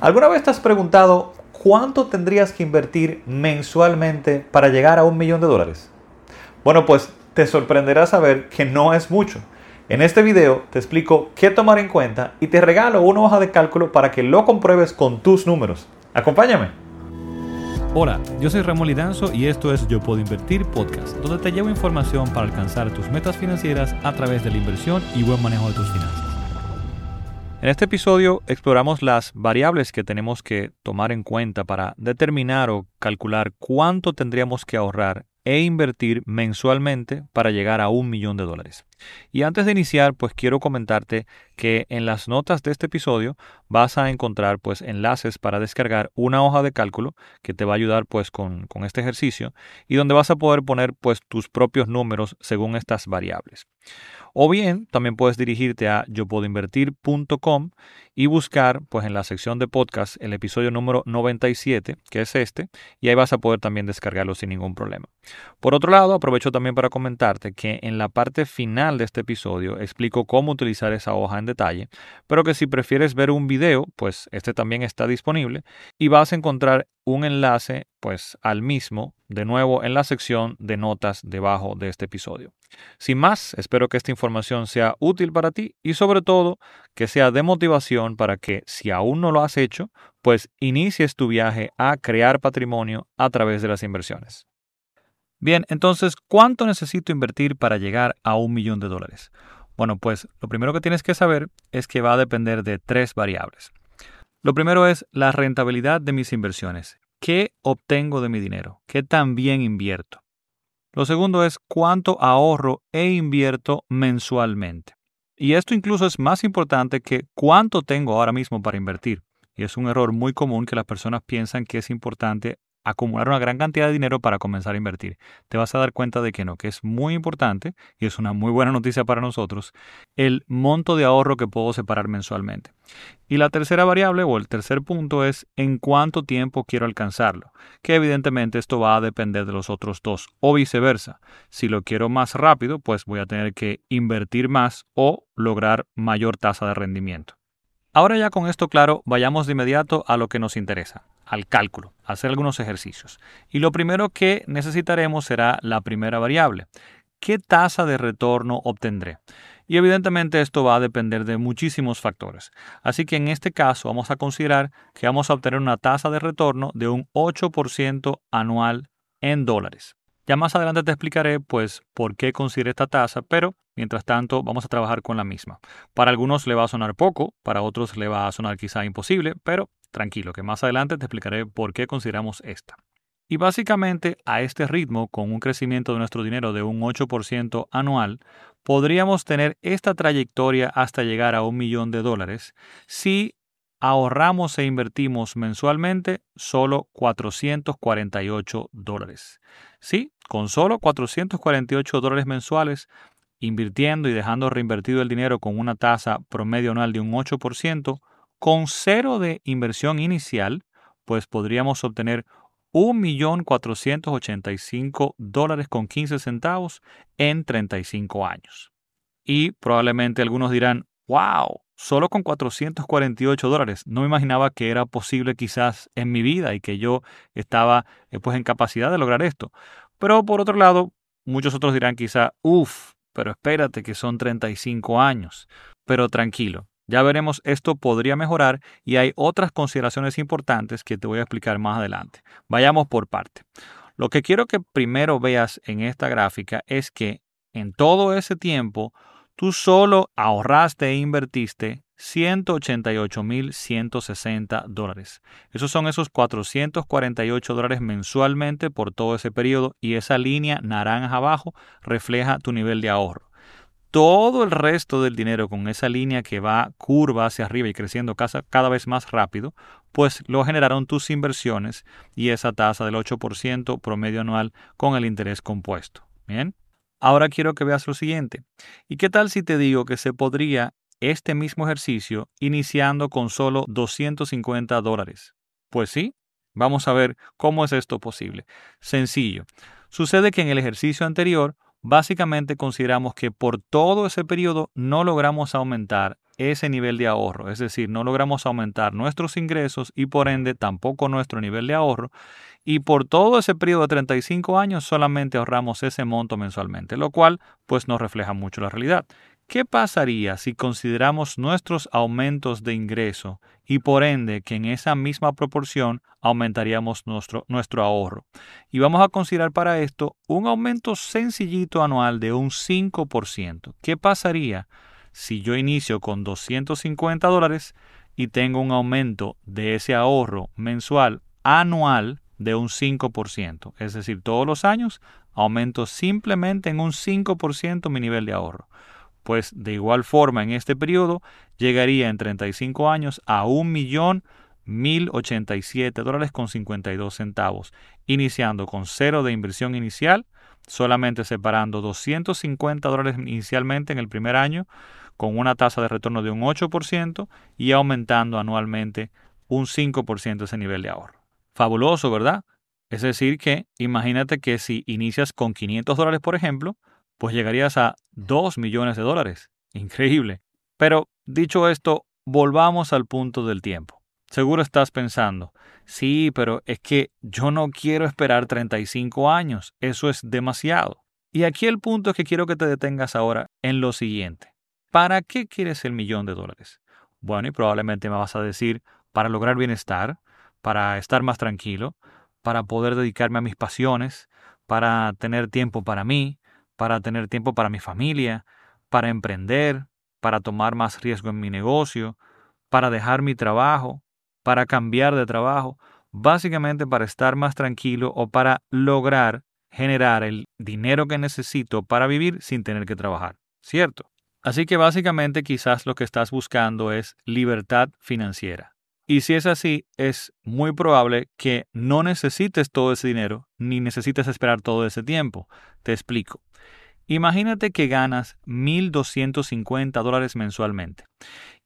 ¿Alguna vez te has preguntado cuánto tendrías que invertir mensualmente para llegar a un millón de dólares? Bueno, pues te sorprenderá saber que no es mucho. En este video te explico qué tomar en cuenta y te regalo una hoja de cálculo para que lo compruebes con tus números. Acompáñame. Hola, yo soy Ramón Lidanzo y esto es Yo Puedo Invertir Podcast, donde te llevo información para alcanzar tus metas financieras a través de la inversión y buen manejo de tus finanzas. En este episodio exploramos las variables que tenemos que tomar en cuenta para determinar o calcular cuánto tendríamos que ahorrar e invertir mensualmente para llegar a un millón de dólares. Y antes de iniciar, pues quiero comentarte que en las notas de este episodio vas a encontrar pues enlaces para descargar una hoja de cálculo que te va a ayudar pues con, este ejercicio y donde vas a poder poner pues tus propios números según estas variables. O bien, también puedes dirigirte a yopuedoinvertir.com y buscar pues en la sección de podcast el episodio número 97, que es este, y ahí vas a poder también descargarlo sin ningún problema. Por otro lado, aprovecho también para comentarte que en la parte final de este episodio explico cómo utilizar esa hoja en detalle, pero que si prefieres ver un video, pues este también está disponible y vas a encontrar un enlace pues al mismo de nuevo en la sección de notas debajo de este episodio. Sin más, espero que esta información sea útil para ti y sobre todo que sea de motivación para que si aún no lo has hecho, pues inicies tu viaje a crear patrimonio a través de las inversiones. Bien, entonces, ¿cuánto necesito invertir para llegar a un millón de dólares? Bueno, pues lo primero que tienes que saber es que va a depender de tres variables. Lo primero es la rentabilidad de mis inversiones. ¿Qué obtengo de mi dinero? ¿Qué también invierto? Lo segundo es cuánto ahorro e invierto mensualmente. Y esto incluso es más importante que cuánto tengo ahora mismo para invertir. Y es un error muy común que las personas piensan que es importante acumular una gran cantidad de dinero para comenzar a invertir. Te vas a dar cuenta de que no, que es muy importante, y es una muy buena noticia para nosotros, el monto de ahorro que puedo separar mensualmente. Y la tercera variable o el tercer punto es en cuánto tiempo quiero alcanzarlo, que evidentemente esto va a depender de los otros dos, o viceversa. Si lo quiero más rápido, pues voy a tener que invertir más o lograr mayor tasa de rendimiento. Ahora ya con esto claro, vayamos de inmediato a lo que nos interesa, al cálculo, hacer algunos ejercicios. Y lo primero que necesitaremos será la primera variable. ¿Qué tasa de retorno obtendré? Y evidentemente esto va a depender de muchísimos factores. Así que en este caso vamos a considerar que vamos a obtener una tasa de retorno de un 8% anual en dólares. Ya más adelante te explicaré pues por qué consideré esta tasa, pero mientras tanto vamos a trabajar con la misma. Para algunos le va a sonar poco, para otros le va a sonar quizá imposible, pero Tranquilo, que más adelante te explicaré por qué consideramos esta. Y básicamente a este ritmo, con un crecimiento de nuestro dinero de un 8% anual, podríamos tener esta trayectoria hasta llegar a un millón de dólares si ahorramos e invertimos mensualmente solo 448 dólares. Sí, con solo 448 dólares mensuales, invirtiendo y dejando reinvertido el dinero con una tasa promedio anual de un 8%, con cero de inversión inicial, pues podríamos obtener 1.485 dólares con 15 centavos en 35 años. Y probablemente algunos dirán, wow, solo con 448 dólares. No me imaginaba que era posible quizás en mi vida y que yo estaba eh, pues en capacidad de lograr esto. Pero por otro lado, muchos otros dirán quizá, uff, pero espérate que son 35 años. Pero tranquilo, ya veremos, esto podría mejorar y hay otras consideraciones importantes que te voy a explicar más adelante. Vayamos por parte. Lo que quiero que primero veas en esta gráfica es que en todo ese tiempo tú solo ahorraste e invertiste 188.160 dólares. Esos son esos 448 dólares mensualmente por todo ese periodo y esa línea naranja abajo refleja tu nivel de ahorro todo el resto del dinero con esa línea que va curva hacia arriba y creciendo cada vez más rápido, pues lo generaron tus inversiones y esa tasa del 8% promedio anual con el interés compuesto. Bien, ahora quiero que veas lo siguiente. ¿Y qué tal si te digo que se podría este mismo ejercicio iniciando con solo 250 dólares? Pues sí, vamos a ver cómo es esto posible. Sencillo. Sucede que en el ejercicio anterior básicamente consideramos que por todo ese periodo no logramos aumentar ese nivel de ahorro, es decir, no logramos aumentar nuestros ingresos y por ende tampoco nuestro nivel de ahorro y por todo ese periodo de 35 años solamente ahorramos ese monto mensualmente, lo cual pues no refleja mucho la realidad. ¿Qué pasaría si consideramos nuestros aumentos de ingreso y por ende que en esa misma proporción aumentaríamos nuestro, nuestro ahorro? Y vamos a considerar para esto un aumento sencillito anual de un 5%. ¿Qué pasaría si yo inicio con 250 dólares y tengo un aumento de ese ahorro mensual anual de un 5%? Es decir, todos los años aumento simplemente en un 5% mi nivel de ahorro pues de igual forma en este periodo llegaría en 35 años a 1.1087 dólares con 52 centavos, iniciando con cero de inversión inicial, solamente separando 250 dólares inicialmente en el primer año, con una tasa de retorno de un 8% y aumentando anualmente un 5% ese nivel de ahorro. Fabuloso, ¿verdad? Es decir, que imagínate que si inicias con 500 dólares, por ejemplo, pues llegarías a 2 millones de dólares. Increíble. Pero dicho esto, volvamos al punto del tiempo. Seguro estás pensando, sí, pero es que yo no quiero esperar 35 años, eso es demasiado. Y aquí el punto es que quiero que te detengas ahora en lo siguiente. ¿Para qué quieres el millón de dólares? Bueno, y probablemente me vas a decir, para lograr bienestar, para estar más tranquilo, para poder dedicarme a mis pasiones, para tener tiempo para mí, para tener tiempo para mi familia, para emprender, para tomar más riesgo en mi negocio, para dejar mi trabajo, para cambiar de trabajo, básicamente para estar más tranquilo o para lograr generar el dinero que necesito para vivir sin tener que trabajar, ¿cierto? Así que básicamente quizás lo que estás buscando es libertad financiera. Y si es así, es muy probable que no necesites todo ese dinero ni necesites esperar todo ese tiempo. Te explico. Imagínate que ganas 1.250 dólares mensualmente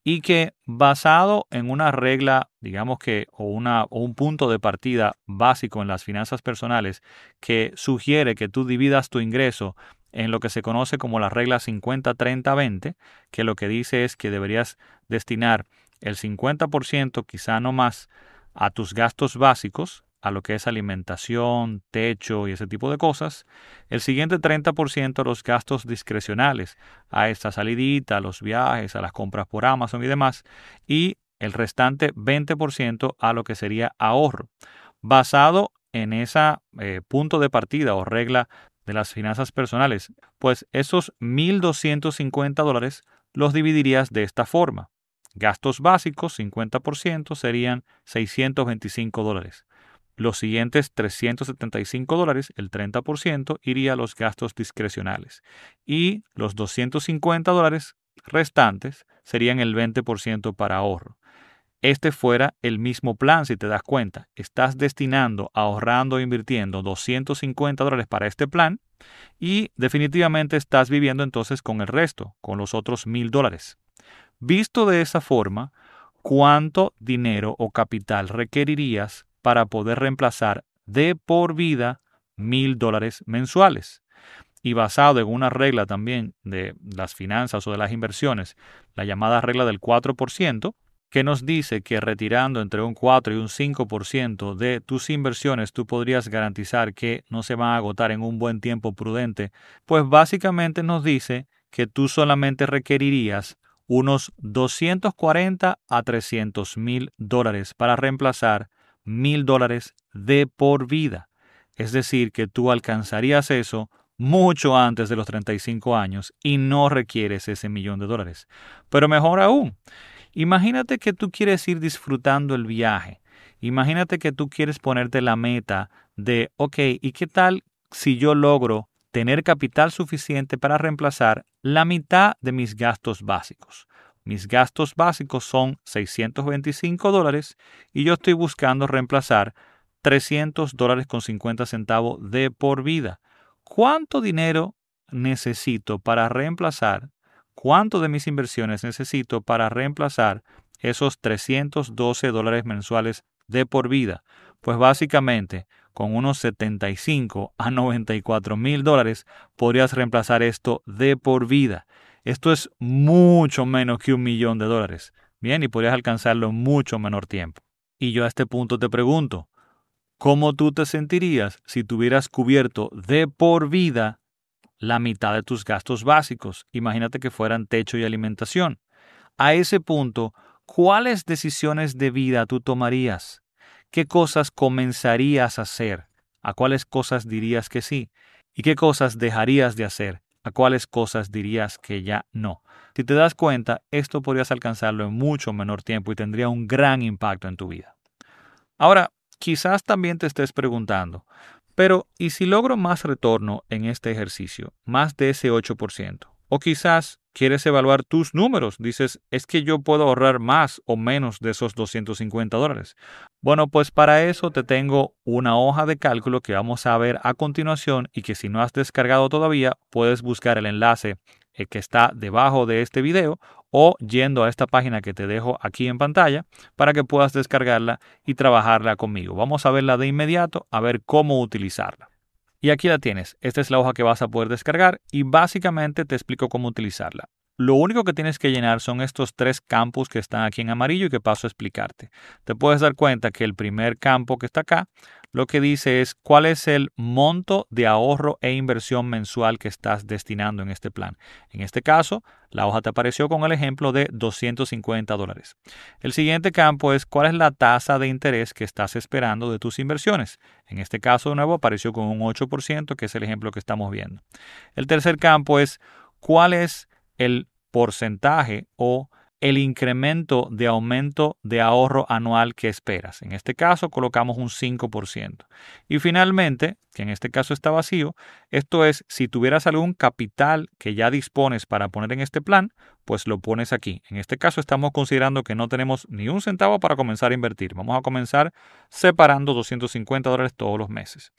y que basado en una regla, digamos que, o, una, o un punto de partida básico en las finanzas personales que sugiere que tú dividas tu ingreso en lo que se conoce como la regla 50-30-20, que lo que dice es que deberías destinar el 50%, quizá no más, a tus gastos básicos, a lo que es alimentación, techo y ese tipo de cosas. El siguiente 30% a los gastos discrecionales, a esta salidita, a los viajes, a las compras por Amazon y demás. Y el restante 20% a lo que sería ahorro. Basado en ese eh, punto de partida o regla de las finanzas personales, pues esos 1.250 dólares los dividirías de esta forma. Gastos básicos, 50%, serían 625 dólares. Los siguientes 375 dólares, el 30%, iría a los gastos discrecionales. Y los 250 dólares restantes serían el 20% para ahorro. Este fuera el mismo plan, si te das cuenta. Estás destinando, ahorrando e invirtiendo 250 dólares para este plan y definitivamente estás viviendo entonces con el resto, con los otros mil dólares. Visto de esa forma, ¿cuánto dinero o capital requerirías para poder reemplazar de por vida mil dólares mensuales? Y basado en una regla también de las finanzas o de las inversiones, la llamada regla del 4%, que nos dice que retirando entre un 4 y un 5% de tus inversiones tú podrías garantizar que no se van a agotar en un buen tiempo prudente, pues básicamente nos dice que tú solamente requerirías unos 240 a 300 mil dólares para reemplazar mil dólares de por vida. Es decir, que tú alcanzarías eso mucho antes de los 35 años y no requieres ese millón de dólares. Pero mejor aún, imagínate que tú quieres ir disfrutando el viaje. Imagínate que tú quieres ponerte la meta de, ok, ¿y qué tal si yo logro tener capital suficiente para reemplazar la mitad de mis gastos básicos. Mis gastos básicos son 625 dólares y yo estoy buscando reemplazar 300 dólares con 50 centavos de por vida. ¿Cuánto dinero necesito para reemplazar? ¿Cuánto de mis inversiones necesito para reemplazar esos 312 dólares mensuales de por vida? Pues básicamente con unos 75 a 94 mil dólares, podrías reemplazar esto de por vida. Esto es mucho menos que un millón de dólares. Bien, y podrías alcanzarlo en mucho menor tiempo. Y yo a este punto te pregunto, ¿cómo tú te sentirías si tuvieras cubierto de por vida la mitad de tus gastos básicos? Imagínate que fueran techo y alimentación. A ese punto, ¿cuáles decisiones de vida tú tomarías? ¿Qué cosas comenzarías a hacer? ¿A cuáles cosas dirías que sí? ¿Y qué cosas dejarías de hacer? ¿A cuáles cosas dirías que ya no? Si te das cuenta, esto podrías alcanzarlo en mucho menor tiempo y tendría un gran impacto en tu vida. Ahora, quizás también te estés preguntando, pero ¿y si logro más retorno en este ejercicio, más de ese 8%? O quizás quieres evaluar tus números. Dices, es que yo puedo ahorrar más o menos de esos 250 dólares. Bueno, pues para eso te tengo una hoja de cálculo que vamos a ver a continuación y que si no has descargado todavía, puedes buscar el enlace eh, que está debajo de este video o yendo a esta página que te dejo aquí en pantalla para que puedas descargarla y trabajarla conmigo. Vamos a verla de inmediato, a ver cómo utilizarla. Y aquí la tienes. Esta es la hoja que vas a poder descargar y básicamente te explico cómo utilizarla. Lo único que tienes que llenar son estos tres campos que están aquí en amarillo y que paso a explicarte. Te puedes dar cuenta que el primer campo que está acá lo que dice es cuál es el monto de ahorro e inversión mensual que estás destinando en este plan. En este caso, la hoja te apareció con el ejemplo de 250 dólares. El siguiente campo es cuál es la tasa de interés que estás esperando de tus inversiones. En este caso, de nuevo, apareció con un 8%, que es el ejemplo que estamos viendo. El tercer campo es cuál es el porcentaje o el incremento de aumento de ahorro anual que esperas. En este caso colocamos un 5%. Y finalmente, que en este caso está vacío, esto es, si tuvieras algún capital que ya dispones para poner en este plan, pues lo pones aquí. En este caso estamos considerando que no tenemos ni un centavo para comenzar a invertir. Vamos a comenzar separando 250 dólares todos los meses.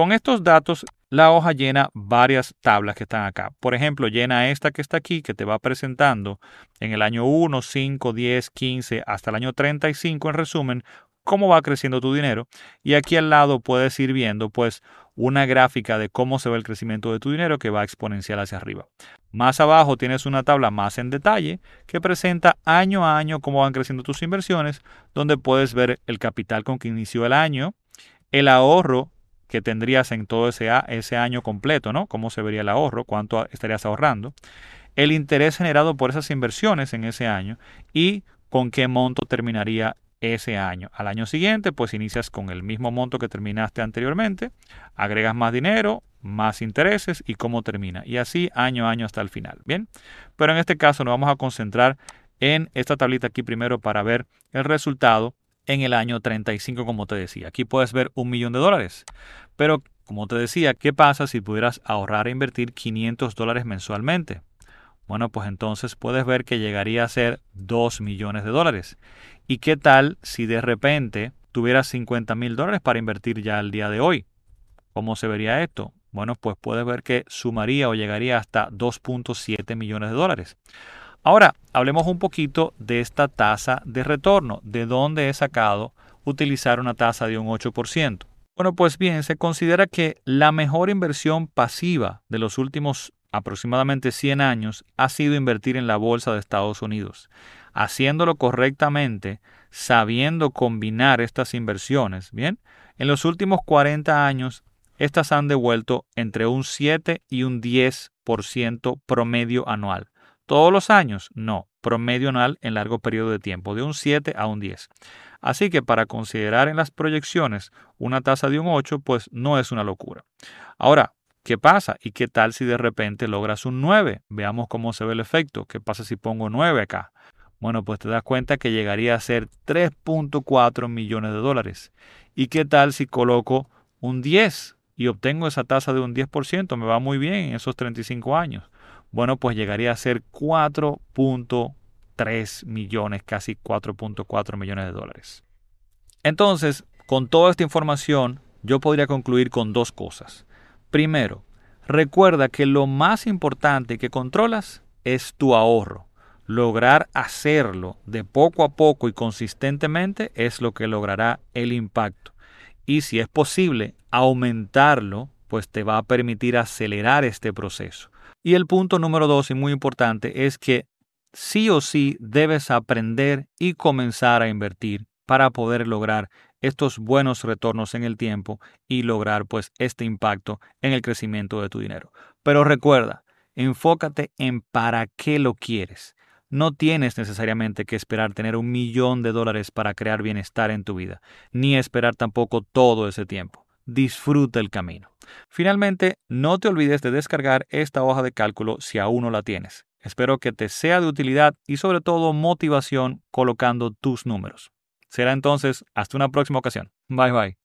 Con estos datos, la hoja llena varias tablas que están acá. Por ejemplo, llena esta que está aquí, que te va presentando en el año 1, 5, 10, 15, hasta el año 35, en resumen, cómo va creciendo tu dinero. Y aquí al lado puedes ir viendo, pues, una gráfica de cómo se ve el crecimiento de tu dinero que va exponencial hacia arriba. Más abajo tienes una tabla más en detalle que presenta año a año cómo van creciendo tus inversiones, donde puedes ver el capital con que inició el año, el ahorro que tendrías en todo ese, ese año completo, ¿no? ¿Cómo se vería el ahorro? ¿Cuánto estarías ahorrando? El interés generado por esas inversiones en ese año y con qué monto terminaría ese año. Al año siguiente, pues inicias con el mismo monto que terminaste anteriormente, agregas más dinero, más intereses y cómo termina. Y así año a año hasta el final. Bien, pero en este caso nos vamos a concentrar en esta tablita aquí primero para ver el resultado en el año 35, como te decía. Aquí puedes ver un millón de dólares. Pero, como te decía, ¿qué pasa si pudieras ahorrar e invertir 500 dólares mensualmente? Bueno, pues entonces puedes ver que llegaría a ser 2 millones de dólares. ¿Y qué tal si de repente tuvieras 50 mil dólares para invertir ya al día de hoy? ¿Cómo se vería esto? Bueno, pues puedes ver que sumaría o llegaría hasta 2.7 millones de dólares. Ahora, hablemos un poquito de esta tasa de retorno, de dónde he sacado utilizar una tasa de un 8%. Bueno, pues bien, se considera que la mejor inversión pasiva de los últimos aproximadamente 100 años ha sido invertir en la bolsa de Estados Unidos. Haciéndolo correctamente, sabiendo combinar estas inversiones, bien, en los últimos 40 años, estas han devuelto entre un 7 y un 10% promedio anual. ¿Todos los años? No, promedio anual en largo periodo de tiempo, de un 7 a un 10. Así que para considerar en las proyecciones una tasa de un 8, pues no es una locura. Ahora, ¿qué pasa? ¿Y qué tal si de repente logras un 9? Veamos cómo se ve el efecto. ¿Qué pasa si pongo 9 acá? Bueno, pues te das cuenta que llegaría a ser 3.4 millones de dólares. ¿Y qué tal si coloco un 10 y obtengo esa tasa de un 10%? Me va muy bien en esos 35 años bueno, pues llegaría a ser 4.3 millones, casi 4.4 millones de dólares. Entonces, con toda esta información, yo podría concluir con dos cosas. Primero, recuerda que lo más importante que controlas es tu ahorro. Lograr hacerlo de poco a poco y consistentemente es lo que logrará el impacto. y si es posible aumentarlo, pues te va a permitir acelerar este proceso. Y el punto número dos y muy importante es que sí o sí debes aprender y comenzar a invertir para poder lograr estos buenos retornos en el tiempo y lograr pues este impacto en el crecimiento de tu dinero. Pero recuerda, enfócate en para qué lo quieres. No tienes necesariamente que esperar tener un millón de dólares para crear bienestar en tu vida, ni esperar tampoco todo ese tiempo. Disfruta el camino. Finalmente, no te olvides de descargar esta hoja de cálculo si aún no la tienes. Espero que te sea de utilidad y sobre todo motivación colocando tus números. Será entonces hasta una próxima ocasión. Bye bye.